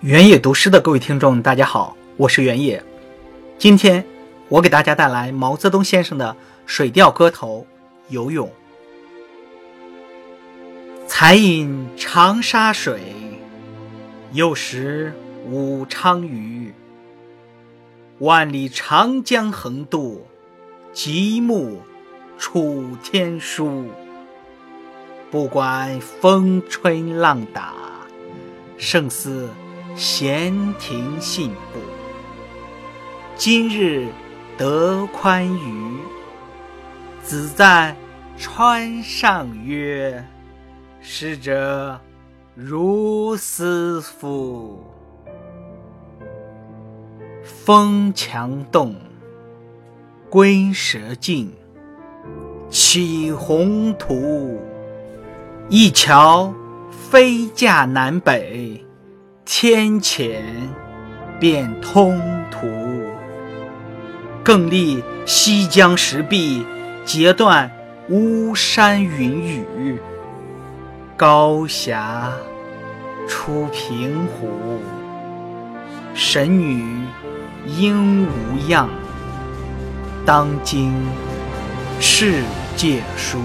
原野读诗的各位听众，大家好，我是原野。今天我给大家带来毛泽东先生的《水调歌头·游泳》。才饮长沙水，又食武昌鱼。万里长江横渡，极目楚天舒。不管风吹浪打，胜似闲庭信步。今日得宽裕，子在川上曰：“逝者如斯夫。”风强动，龟蛇进，起宏图。一桥飞架南北，天堑变通途。更立西江石壁，截断巫山云雨。高峡出平湖，神女应无恙。当今世界书。